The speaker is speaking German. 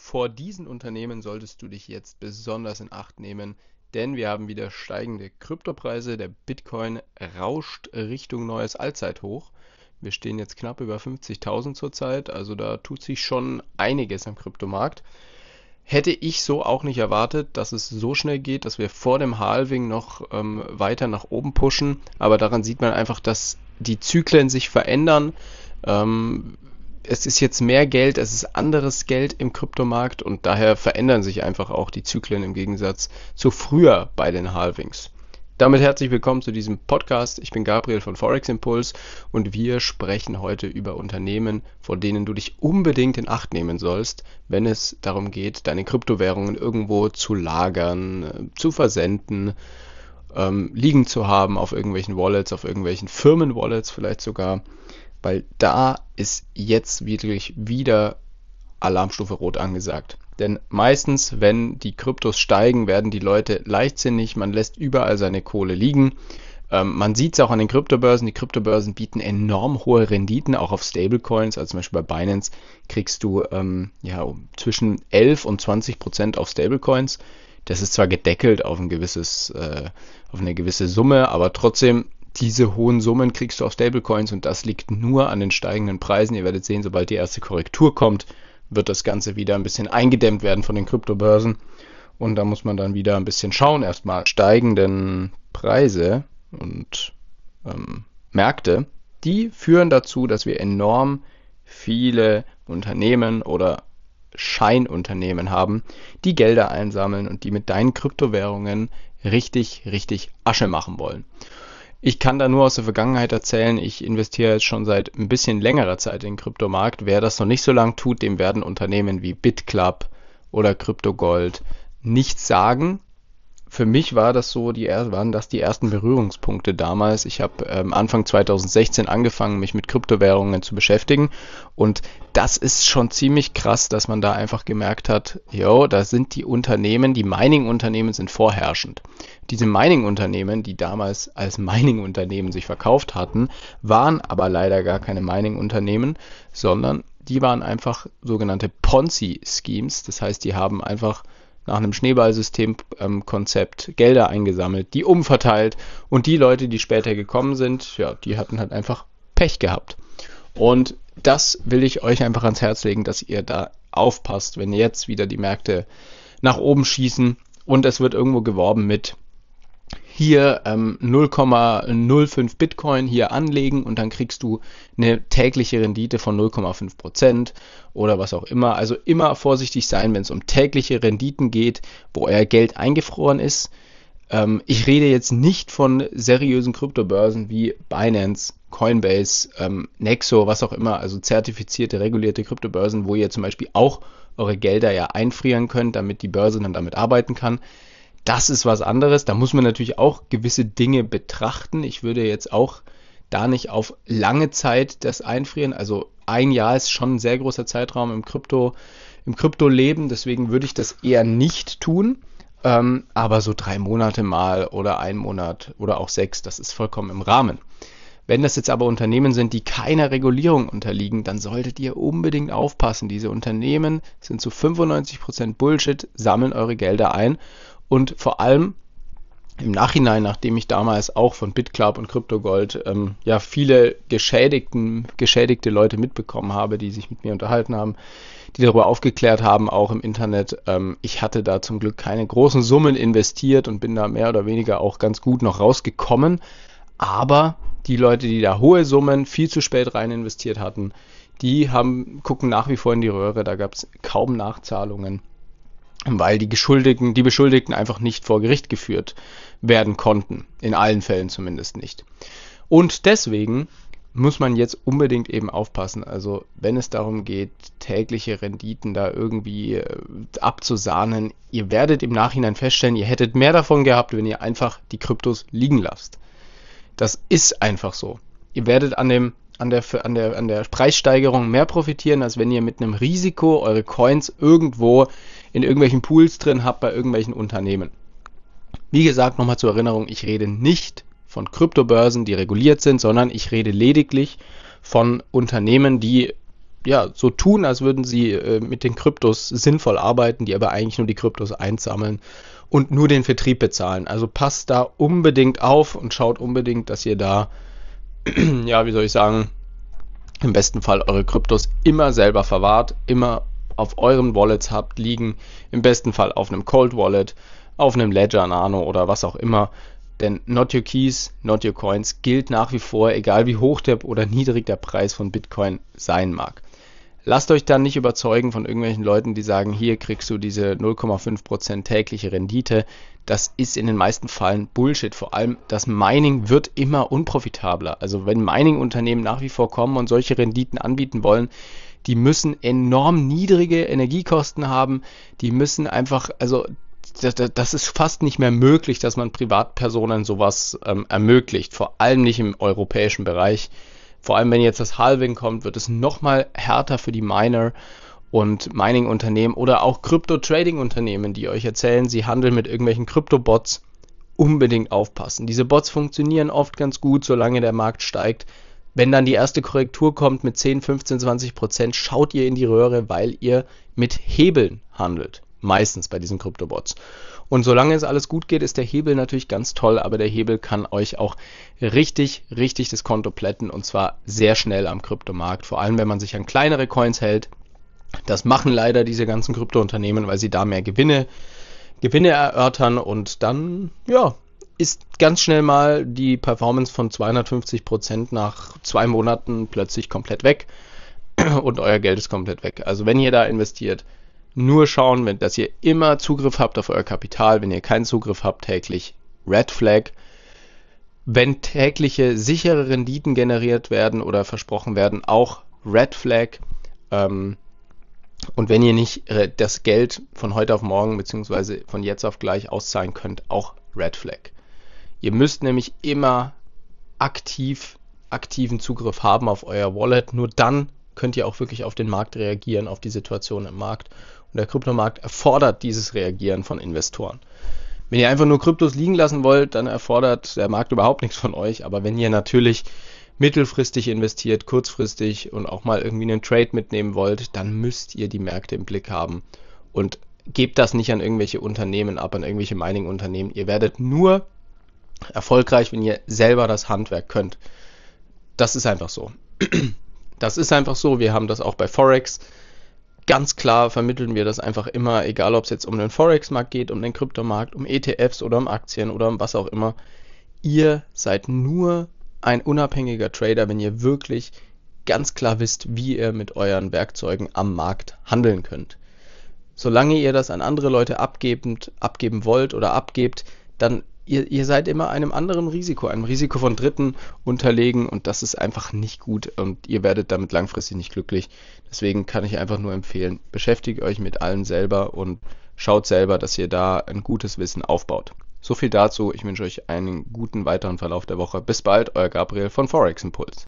vor diesen Unternehmen solltest du dich jetzt besonders in Acht nehmen, denn wir haben wieder steigende Kryptopreise. Der Bitcoin rauscht Richtung neues Allzeithoch. Wir stehen jetzt knapp über 50.000 zurzeit, also da tut sich schon einiges am Kryptomarkt. Hätte ich so auch nicht erwartet, dass es so schnell geht, dass wir vor dem Halving noch ähm, weiter nach oben pushen. Aber daran sieht man einfach, dass die Zyklen sich verändern. Ähm, es ist jetzt mehr Geld, es ist anderes Geld im Kryptomarkt und daher verändern sich einfach auch die Zyklen im Gegensatz zu früher bei den Halvings. Damit herzlich willkommen zu diesem Podcast. Ich bin Gabriel von Forex Impulse und wir sprechen heute über Unternehmen, vor denen du dich unbedingt in Acht nehmen sollst, wenn es darum geht, deine Kryptowährungen irgendwo zu lagern, zu versenden, ähm, liegen zu haben auf irgendwelchen Wallets, auf irgendwelchen Firmenwallets vielleicht sogar weil da ist jetzt wirklich wieder Alarmstufe Rot angesagt. Denn meistens, wenn die Kryptos steigen, werden die Leute leichtsinnig, man lässt überall seine Kohle liegen. Ähm, man sieht es auch an den Kryptobörsen. Die Kryptobörsen bieten enorm hohe Renditen, auch auf Stablecoins. Also zum Beispiel bei Binance kriegst du ähm, ja, zwischen 11 und 20 Prozent auf Stablecoins. Das ist zwar gedeckelt auf, ein gewisses, äh, auf eine gewisse Summe, aber trotzdem diese hohen Summen kriegst du auf Stablecoins und das liegt nur an den steigenden Preisen. Ihr werdet sehen, sobald die erste Korrektur kommt, wird das Ganze wieder ein bisschen eingedämmt werden von den Kryptobörsen. Und da muss man dann wieder ein bisschen schauen. Erstmal steigenden Preise und ähm, Märkte, die führen dazu, dass wir enorm viele Unternehmen oder Scheinunternehmen haben, die Gelder einsammeln und die mit deinen Kryptowährungen richtig, richtig Asche machen wollen. Ich kann da nur aus der Vergangenheit erzählen, ich investiere jetzt schon seit ein bisschen längerer Zeit in den Kryptomarkt. Wer das noch nicht so lang tut, dem werden Unternehmen wie BitClub oder CryptoGold nichts sagen, für mich war das so, die waren das die ersten Berührungspunkte damals. Ich habe ähm, Anfang 2016 angefangen, mich mit Kryptowährungen zu beschäftigen und das ist schon ziemlich krass, dass man da einfach gemerkt hat, jo, da sind die Unternehmen, die Mining-Unternehmen sind vorherrschend. Diese Mining-Unternehmen, die damals als Mining-Unternehmen sich verkauft hatten, waren aber leider gar keine Mining-Unternehmen, sondern die waren einfach sogenannte Ponzi-Schemes. Das heißt, die haben einfach nach einem Schneeballsystem-Konzept Gelder eingesammelt, die umverteilt und die Leute, die später gekommen sind, ja, die hatten halt einfach Pech gehabt. Und das will ich euch einfach ans Herz legen, dass ihr da aufpasst, wenn jetzt wieder die Märkte nach oben schießen und es wird irgendwo geworben mit hier ähm, 0,05 Bitcoin hier anlegen und dann kriegst du eine tägliche Rendite von 0,5 Prozent oder was auch immer. Also immer vorsichtig sein, wenn es um tägliche Renditen geht, wo euer Geld eingefroren ist. Ähm, ich rede jetzt nicht von seriösen Kryptobörsen wie Binance, Coinbase, ähm, Nexo, was auch immer, also zertifizierte, regulierte Kryptobörsen, wo ihr zum Beispiel auch eure Gelder ja einfrieren könnt, damit die Börse dann damit arbeiten kann das ist was anderes. Da muss man natürlich auch gewisse Dinge betrachten. Ich würde jetzt auch da nicht auf lange Zeit das einfrieren. Also ein Jahr ist schon ein sehr großer Zeitraum im Krypto, im Kryptoleben. Deswegen würde ich das eher nicht tun. Ähm, aber so drei Monate mal oder ein Monat oder auch sechs, das ist vollkommen im Rahmen. Wenn das jetzt aber Unternehmen sind, die keiner Regulierung unterliegen, dann solltet ihr unbedingt aufpassen. Diese Unternehmen sind zu 95% Bullshit, sammeln eure Gelder ein und vor allem im Nachhinein, nachdem ich damals auch von BitClub und CryptoGold ähm, ja viele geschädigten, geschädigte Leute mitbekommen habe, die sich mit mir unterhalten haben, die darüber aufgeklärt haben, auch im Internet. Ähm, ich hatte da zum Glück keine großen Summen investiert und bin da mehr oder weniger auch ganz gut noch rausgekommen. Aber die Leute, die da hohe Summen viel zu spät rein investiert hatten, die haben, gucken nach wie vor in die Röhre. Da gab es kaum Nachzahlungen weil die Geschuldigten, die Beschuldigten einfach nicht vor Gericht geführt werden konnten. In allen Fällen zumindest nicht. Und deswegen muss man jetzt unbedingt eben aufpassen. Also wenn es darum geht, tägliche Renditen da irgendwie äh, abzusahnen, ihr werdet im Nachhinein feststellen, ihr hättet mehr davon gehabt, wenn ihr einfach die Kryptos liegen lasst. Das ist einfach so. Ihr werdet an dem an der, an der, an der Preissteigerung mehr profitieren, als wenn ihr mit einem Risiko eure Coins irgendwo in irgendwelchen Pools drin habt bei irgendwelchen Unternehmen. Wie gesagt, nochmal zur Erinnerung, ich rede nicht von Kryptobörsen, die reguliert sind, sondern ich rede lediglich von Unternehmen, die ja, so tun, als würden sie äh, mit den Kryptos sinnvoll arbeiten, die aber eigentlich nur die Kryptos einsammeln und nur den Vertrieb bezahlen. Also passt da unbedingt auf und schaut unbedingt, dass ihr da, ja, wie soll ich sagen, im besten Fall eure Kryptos immer selber verwahrt, immer auf euren Wallets habt liegen, im besten Fall auf einem Cold Wallet, auf einem Ledger Nano oder was auch immer. Denn Not Your Keys, Not Your Coins gilt nach wie vor, egal wie hoch der oder niedrig der Preis von Bitcoin sein mag. Lasst euch dann nicht überzeugen von irgendwelchen Leuten, die sagen, hier kriegst du diese 0,5% tägliche Rendite. Das ist in den meisten Fällen Bullshit. Vor allem das Mining wird immer unprofitabler. Also wenn Mining-Unternehmen nach wie vor kommen und solche Renditen anbieten wollen, die müssen enorm niedrige Energiekosten haben. Die müssen einfach, also das, das ist fast nicht mehr möglich, dass man Privatpersonen sowas ähm, ermöglicht. Vor allem nicht im europäischen Bereich. Vor allem, wenn jetzt das Halving kommt, wird es nochmal härter für die Miner und Mining-Unternehmen oder auch Krypto-Trading-Unternehmen, die euch erzählen, sie handeln mit irgendwelchen Krypto-Bots. Unbedingt aufpassen. Diese Bots funktionieren oft ganz gut, solange der Markt steigt. Wenn dann die erste Korrektur kommt mit 10, 15, 20 Prozent, schaut ihr in die Röhre, weil ihr mit Hebeln handelt. Meistens bei diesen Kryptobots. Und solange es alles gut geht, ist der Hebel natürlich ganz toll, aber der Hebel kann euch auch richtig, richtig das Konto plätten und zwar sehr schnell am Kryptomarkt. Vor allem, wenn man sich an kleinere Coins hält. Das machen leider diese ganzen Kryptounternehmen, weil sie da mehr Gewinne, Gewinne erörtern und dann, ja, ist ganz schnell mal die Performance von 250 Prozent nach zwei Monaten plötzlich komplett weg und euer Geld ist komplett weg. Also wenn ihr da investiert, nur schauen, dass ihr immer Zugriff habt auf euer Kapital. Wenn ihr keinen Zugriff habt täglich, Red Flag. Wenn tägliche sichere Renditen generiert werden oder versprochen werden, auch Red Flag. Ähm, und wenn ihr nicht äh, das Geld von heute auf morgen bzw. von jetzt auf gleich auszahlen könnt, auch Red Flag. Ihr müsst nämlich immer aktiv aktiven Zugriff haben auf euer Wallet. Nur dann könnt ihr auch wirklich auf den Markt reagieren, auf die Situation im Markt. Und der Kryptomarkt erfordert dieses Reagieren von Investoren. Wenn ihr einfach nur Kryptos liegen lassen wollt, dann erfordert der Markt überhaupt nichts von euch. Aber wenn ihr natürlich mittelfristig investiert, kurzfristig und auch mal irgendwie einen Trade mitnehmen wollt, dann müsst ihr die Märkte im Blick haben. Und gebt das nicht an irgendwelche Unternehmen ab, an irgendwelche Mining-Unternehmen. Ihr werdet nur erfolgreich, wenn ihr selber das Handwerk könnt. Das ist einfach so. Das ist einfach so. Wir haben das auch bei Forex ganz klar vermitteln wir das einfach immer, egal ob es jetzt um den Forex-Markt geht, um den Kryptomarkt, um ETFs oder um Aktien oder um was auch immer. Ihr seid nur ein unabhängiger Trader, wenn ihr wirklich ganz klar wisst, wie ihr mit euren Werkzeugen am Markt handeln könnt. Solange ihr das an andere Leute abgebend, abgeben wollt oder abgebt, dann ihr, ihr seid immer einem anderen Risiko, einem Risiko von Dritten unterlegen und das ist einfach nicht gut und ihr werdet damit langfristig nicht glücklich. Deswegen kann ich einfach nur empfehlen, beschäftigt euch mit allem selber und schaut selber, dass ihr da ein gutes Wissen aufbaut. So viel dazu. Ich wünsche euch einen guten weiteren Verlauf der Woche. Bis bald, euer Gabriel von Forex Impuls.